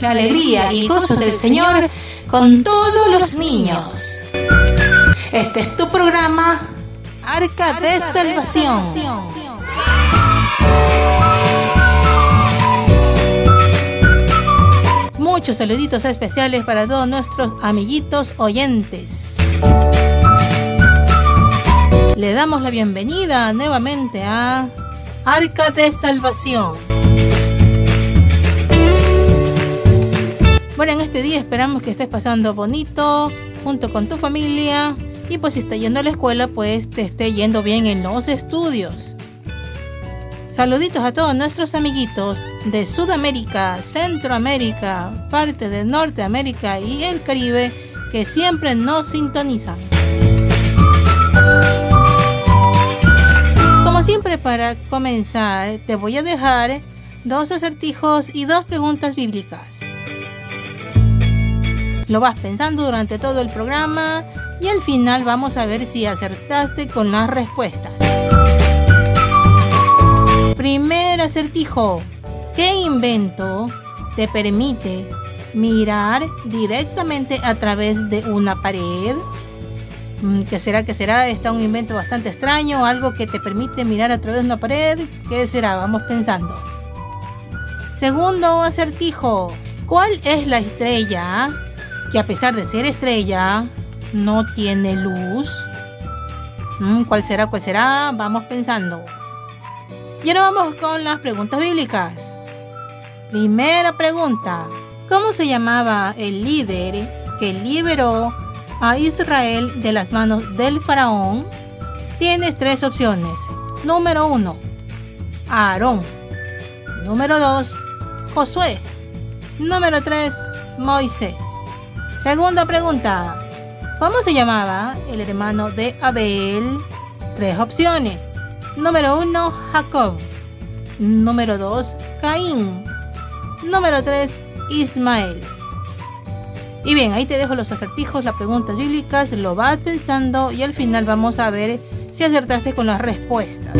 La alegría y gozo del Señor con todos los niños. Este es tu programa, Arca de Salvación. Muchos saluditos especiales para todos nuestros amiguitos oyentes. Le damos la bienvenida nuevamente a Arca de Salvación. Bueno, en este día esperamos que estés pasando bonito junto con tu familia y pues si está yendo a la escuela pues te esté yendo bien en los estudios. Saluditos a todos nuestros amiguitos de Sudamérica, Centroamérica, parte de Norteamérica y el Caribe que siempre nos sintonizan. Siempre para comenzar te voy a dejar dos acertijos y dos preguntas bíblicas. Lo vas pensando durante todo el programa y al final vamos a ver si acertaste con las respuestas. Primer acertijo. ¿Qué invento te permite mirar directamente a través de una pared? Mm, ¿Qué será? ¿Qué será? Está un invento bastante extraño, algo que te permite mirar a través de una pared. ¿Qué será? Vamos pensando. Segundo acertijo. ¿Cuál es la estrella que a pesar de ser estrella no tiene luz? Mm, ¿Cuál será? ¿Cuál será? Vamos pensando. Y ahora vamos con las preguntas bíblicas. Primera pregunta. ¿Cómo se llamaba el líder que liberó a Israel de las manos del faraón? Tienes tres opciones. Número uno, Aarón. Número dos, Josué. Número tres, Moisés. Segunda pregunta. ¿Cómo se llamaba el hermano de Abel? Tres opciones. Número 1, Jacob. Número 2, Caín. Número 3, Ismael. Y bien, ahí te dejo los acertijos, las preguntas bíblicas, lo vas pensando y al final vamos a ver si acertaste con las respuestas.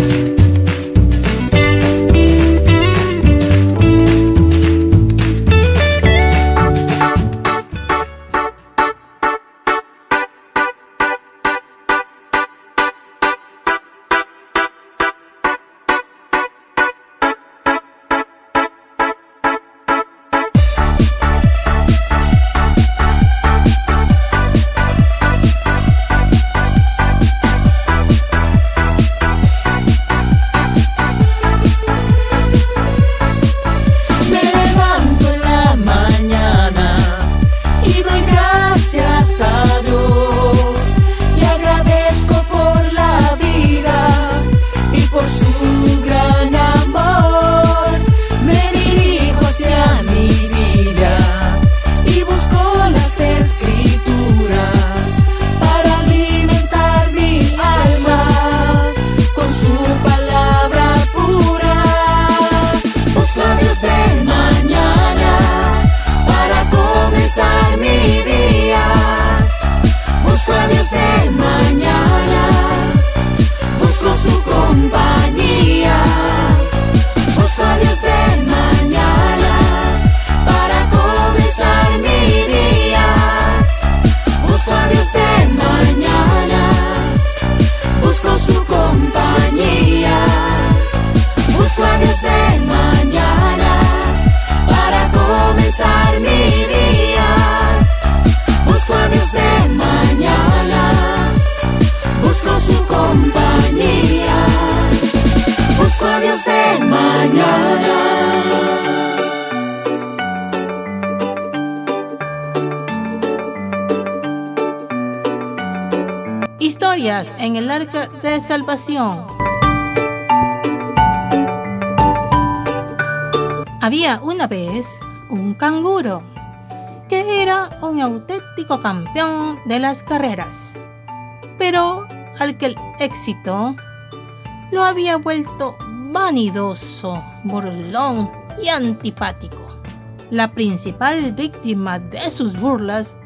Salvación. Había una vez un canguro que era un auténtico campeón de las carreras, pero al que el éxito lo había vuelto vanidoso, burlón y antipático. La principal víctima de sus burlas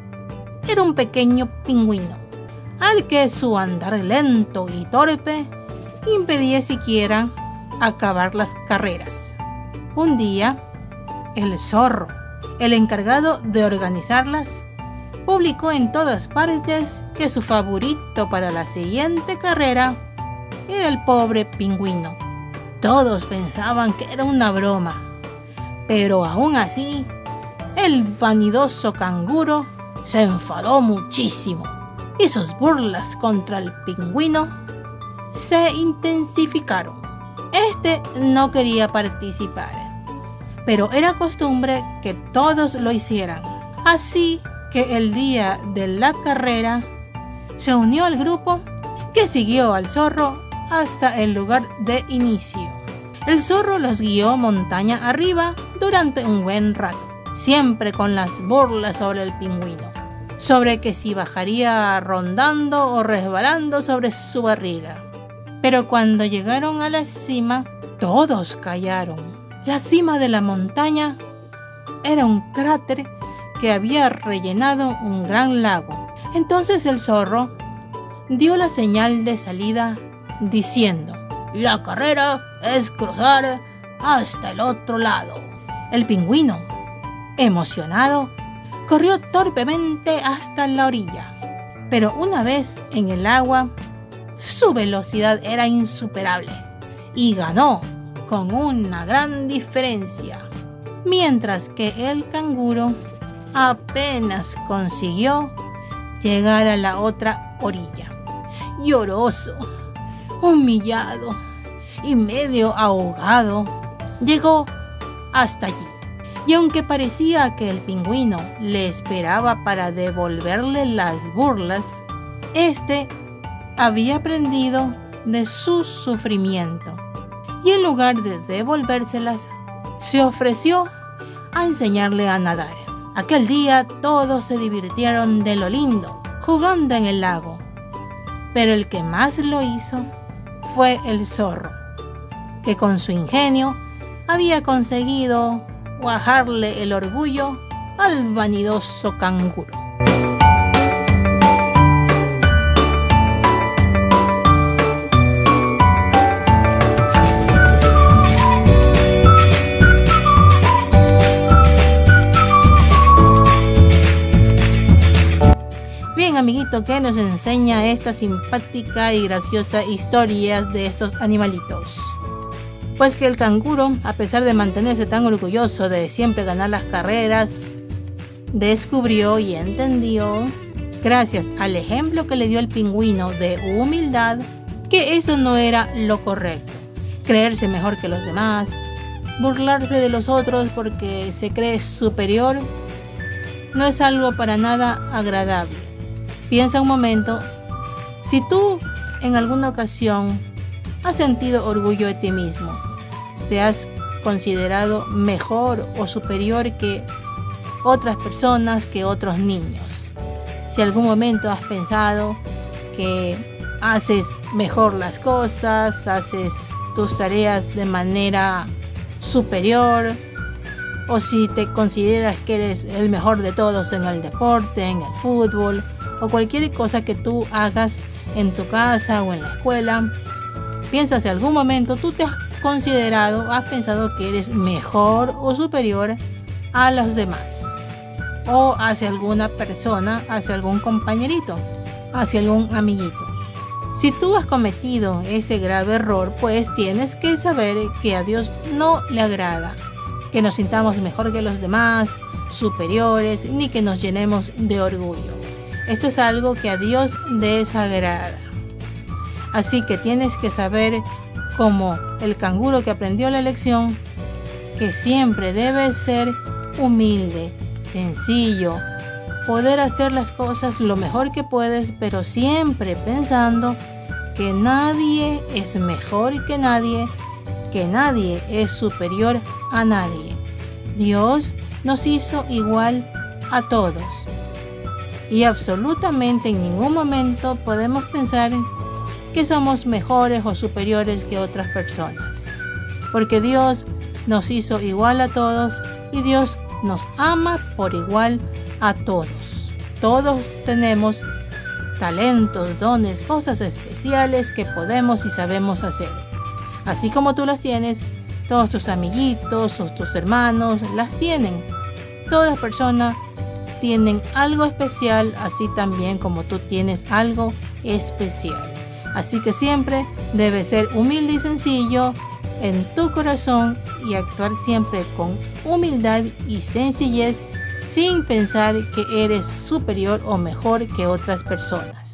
era un pequeño pingüino al que su andar lento y torpe impedía siquiera acabar las carreras. Un día, el zorro, el encargado de organizarlas, publicó en todas partes que su favorito para la siguiente carrera era el pobre pingüino. Todos pensaban que era una broma, pero aún así, el vanidoso canguro se enfadó muchísimo y sus burlas contra el pingüino se intensificaron. Este no quería participar, pero era costumbre que todos lo hicieran. Así que el día de la carrera se unió al grupo que siguió al zorro hasta el lugar de inicio. El zorro los guió montaña arriba durante un buen rato, siempre con las burlas sobre el pingüino, sobre que si bajaría rondando o resbalando sobre su barriga. Pero cuando llegaron a la cima, todos callaron. La cima de la montaña era un cráter que había rellenado un gran lago. Entonces el zorro dio la señal de salida diciendo, la carrera es cruzar hasta el otro lado. El pingüino, emocionado, corrió torpemente hasta la orilla, pero una vez en el agua, su velocidad era insuperable y ganó con una gran diferencia, mientras que el canguro apenas consiguió llegar a la otra orilla. Lloroso, humillado y medio ahogado, llegó hasta allí. Y aunque parecía que el pingüino le esperaba para devolverle las burlas, este había aprendido de su sufrimiento y en lugar de devolvérselas, se ofreció a enseñarle a nadar. Aquel día todos se divirtieron de lo lindo, jugando en el lago. Pero el que más lo hizo fue el zorro, que con su ingenio había conseguido bajarle el orgullo al vanidoso canguro. amiguito que nos enseña esta simpática y graciosa historia de estos animalitos. Pues que el canguro, a pesar de mantenerse tan orgulloso de siempre ganar las carreras, descubrió y entendió, gracias al ejemplo que le dio el pingüino de humildad, que eso no era lo correcto. Creerse mejor que los demás, burlarse de los otros porque se cree superior, no es algo para nada agradable. Piensa un momento, si tú en alguna ocasión has sentido orgullo de ti mismo, te has considerado mejor o superior que otras personas, que otros niños. Si algún momento has pensado que haces mejor las cosas, haces tus tareas de manera superior, o si te consideras que eres el mejor de todos en el deporte, en el fútbol, o cualquier cosa que tú hagas en tu casa o en la escuela, piensa si algún momento tú te has considerado, has pensado que eres mejor o superior a los demás, o hacia alguna persona, hacia algún compañerito, hacia algún amiguito. Si tú has cometido este grave error, pues tienes que saber que a Dios no le agrada que nos sintamos mejor que los demás, superiores, ni que nos llenemos de orgullo. Esto es algo que a Dios desagrada. Así que tienes que saber, como el canguro que aprendió la lección, que siempre debes ser humilde, sencillo, poder hacer las cosas lo mejor que puedes, pero siempre pensando que nadie es mejor que nadie, que nadie es superior a nadie. Dios nos hizo igual a todos y absolutamente en ningún momento podemos pensar que somos mejores o superiores que otras personas. Porque Dios nos hizo igual a todos y Dios nos ama por igual a todos. Todos tenemos talentos, dones, cosas especiales que podemos y sabemos hacer. Así como tú las tienes, todos tus amiguitos o tus hermanos las tienen. Todas personas tienen algo especial, así también como tú tienes algo especial. Así que siempre debes ser humilde y sencillo en tu corazón y actuar siempre con humildad y sencillez sin pensar que eres superior o mejor que otras personas.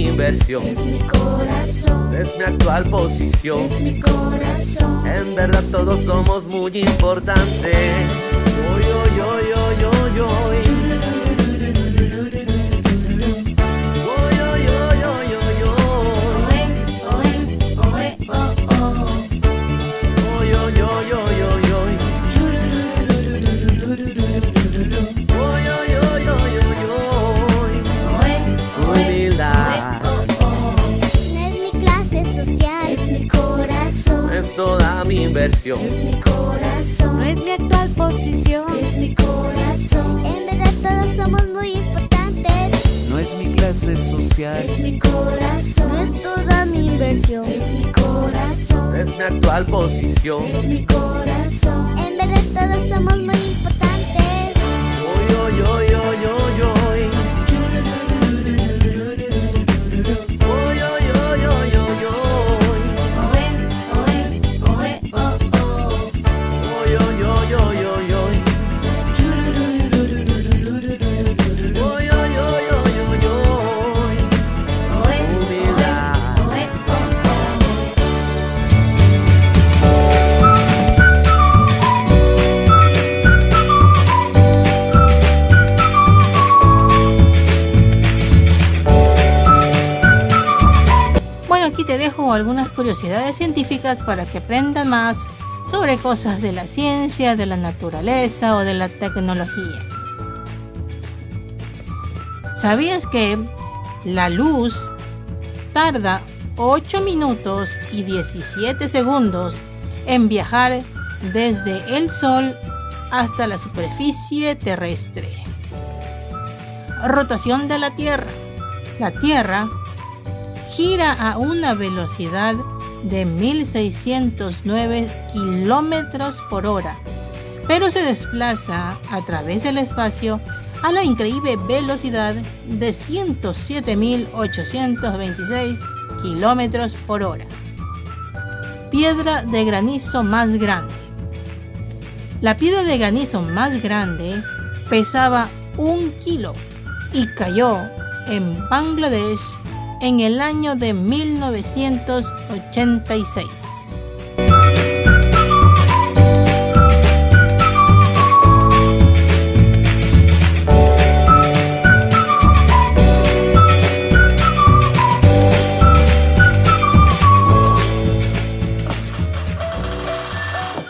Es mi corazón. Es mi actual posición. Es mi corazón. En verdad todos somos muy importantes. inversión. Es mi corazón, no es mi actual posición. Es mi corazón, en verdad todos somos muy importantes. No es mi clase social, es mi corazón, no es toda mi inversión. Es mi corazón, no es mi actual posición. Es mi corazón, en verdad todos somos muy importantes. Yo, yo, yo, yo, yo. Curiosidades científicas para que aprendan más sobre cosas de la ciencia, de la naturaleza o de la tecnología. ¿Sabías que la luz tarda 8 minutos y 17 segundos en viajar desde el Sol hasta la superficie terrestre? Rotación de la Tierra. La Tierra gira a una velocidad de 1609 kilómetros por hora, pero se desplaza a través del espacio a la increíble velocidad de 107.826 kilómetros por hora. Piedra de granizo más grande. La piedra de granizo más grande pesaba un kilo y cayó en Bangladesh en el año de 1986.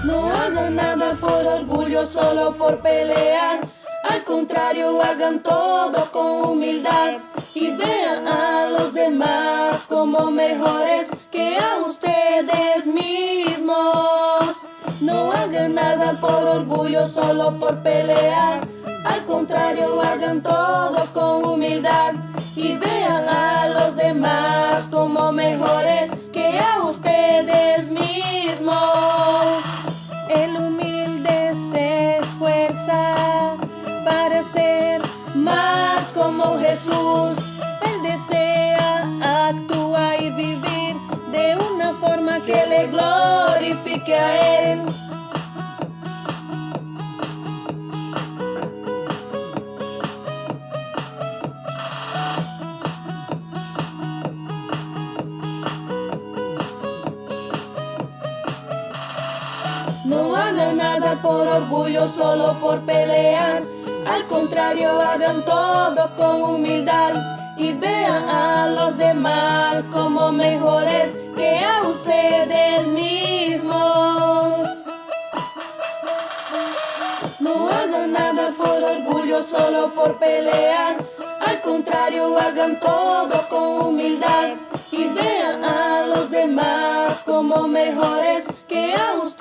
No hagan nada por orgullo, solo por pelear. Al contrario, hagan todo con humildad y vean a los demás como mejores que a ustedes mismos. No hagan nada por orgullo, solo por pelear. Al contrario, hagan todo con humildad y vean a los demás como mejores por orgullo, solo por pelear. Al contrario, hagan todo con humildad y vean a los demás como mejores que a ustedes mismos. No hagan nada por orgullo, solo por pelear. Al contrario, hagan todo con humildad y vean a los demás como mejores que a ustedes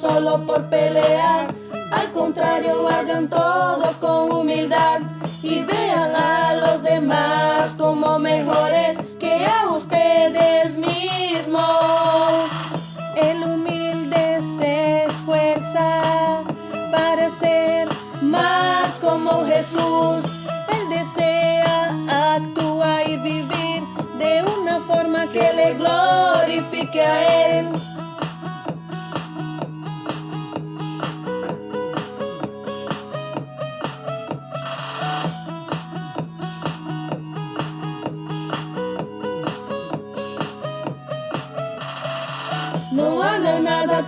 solo por pelear. Al contrario, hagan todo con humildad y vean a los demás como mejores que a ustedes mismos. El humilde se esfuerza para ser más como Jesús. Él desea actuar y vivir de una forma que le glorifique a Él.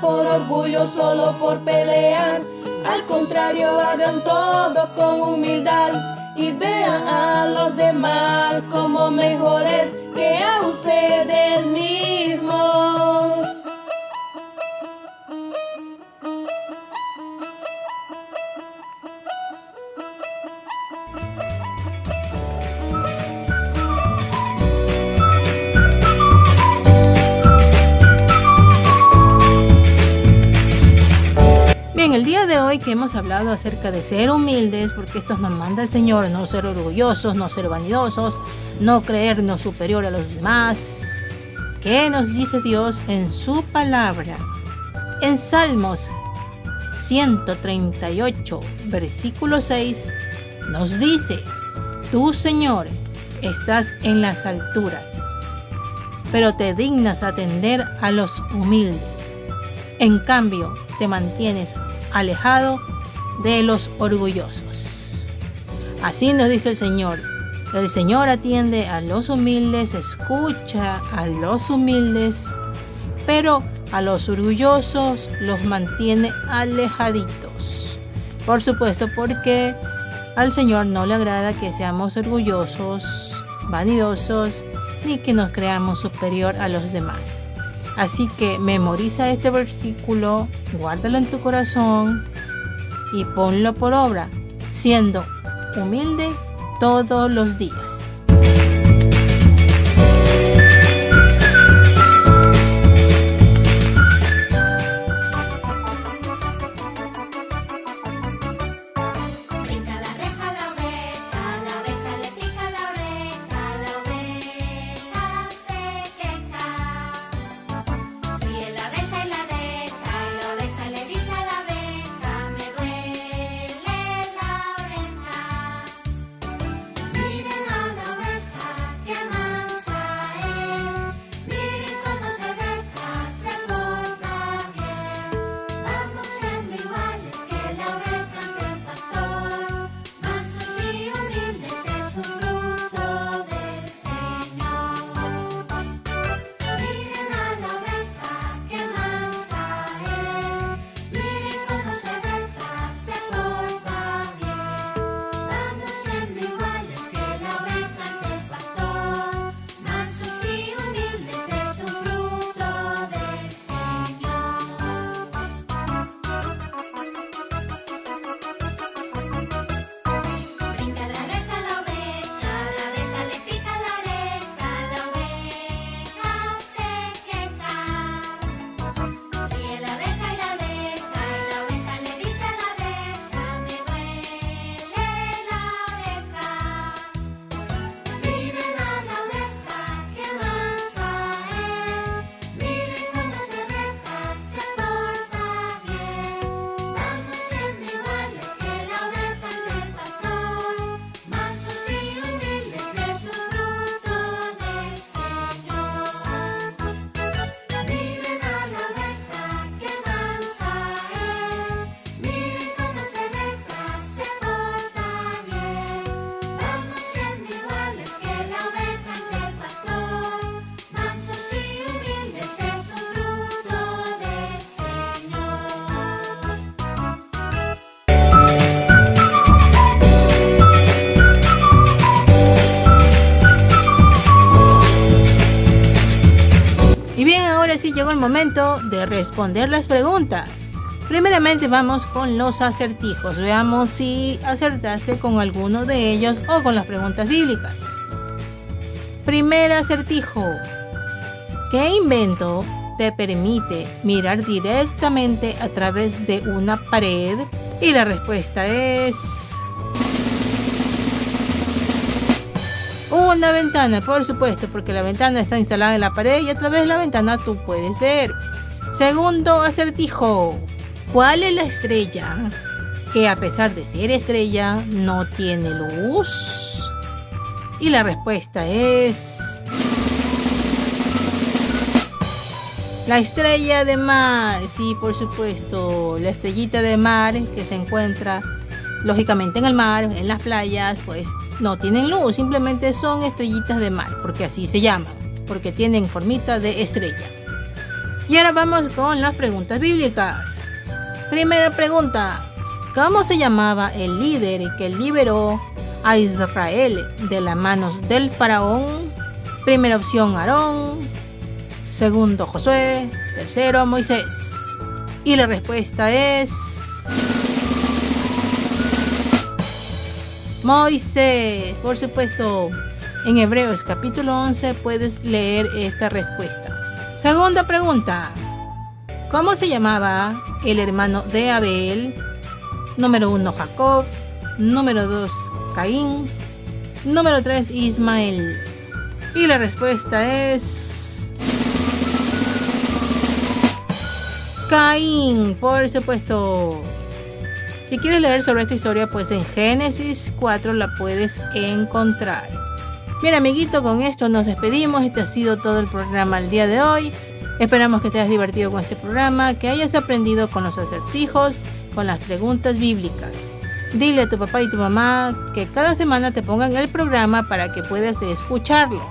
Por orgullo, solo por pelear. Al contrario, hagan todo con humildad y vean a los demás como mejores que a ustedes. Día de hoy que hemos hablado acerca de ser humildes, porque esto nos manda el Señor, no ser orgullosos, no ser vanidosos, no creernos superior a los demás. ¿Qué nos dice Dios en su palabra? En Salmos 138, versículo 6, nos dice, Tú, Señor, estás en las alturas, pero te dignas atender a los humildes. En cambio, te mantienes alejado de los orgullosos. Así nos dice el Señor. El Señor atiende a los humildes, escucha a los humildes, pero a los orgullosos los mantiene alejaditos. Por supuesto, porque Al Señor no le agrada que seamos orgullosos, vanidosos, ni que nos creamos superior a los demás. Así que memoriza este versículo, guárdalo en tu corazón y ponlo por obra, siendo humilde todos los días. Momento de responder las preguntas. Primeramente vamos con los acertijos. Veamos si acertase con alguno de ellos o con las preguntas bíblicas. Primer acertijo. ¿Qué invento te permite mirar directamente a través de una pared? Y la respuesta es... Una ventana, por supuesto, porque la ventana está instalada en la pared y a través de la ventana tú puedes ver. Segundo acertijo. ¿Cuál es la estrella que a pesar de ser estrella no tiene luz? Y la respuesta es... La estrella de mar, sí, por supuesto, la estrellita de mar que se encuentra lógicamente en el mar, en las playas, pues no tienen luz, simplemente son estrellitas de mar, porque así se llaman, porque tienen formita de estrella. Y ahora vamos con las preguntas bíblicas. Primera pregunta, ¿cómo se llamaba el líder que liberó a Israel de las manos del faraón? Primera opción, Aarón. Segundo, Josué. Tercero, Moisés. Y la respuesta es... Moisés, por supuesto. En Hebreos capítulo 11 puedes leer esta respuesta. Segunda pregunta. ¿Cómo se llamaba el hermano de Abel? Número 1 Jacob. Número 2 Caín. Número 3 Ismael. Y la respuesta es... Caín, por supuesto. Si quieres leer sobre esta historia, pues en Génesis 4 la puedes encontrar. Bien, amiguito, con esto nos despedimos. Este ha sido todo el programa el día de hoy. Esperamos que te hayas divertido con este programa, que hayas aprendido con los acertijos, con las preguntas bíblicas. Dile a tu papá y tu mamá que cada semana te pongan el programa para que puedas escucharlo.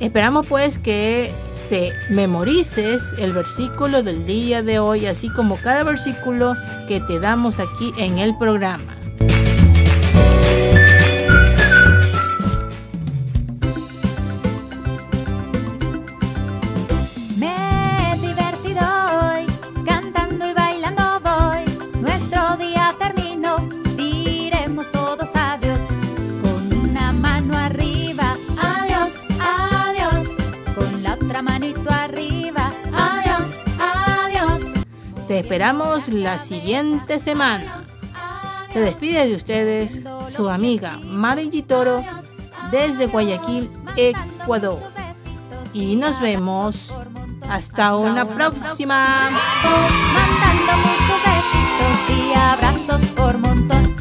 Esperamos pues que memorices el versículo del día de hoy, así como cada versículo que te damos aquí en el programa. Esperamos la siguiente semana. Se despide de ustedes su amiga Mari Toro desde Guayaquil, Ecuador. Y nos vemos hasta una próxima. Abrazos por montón.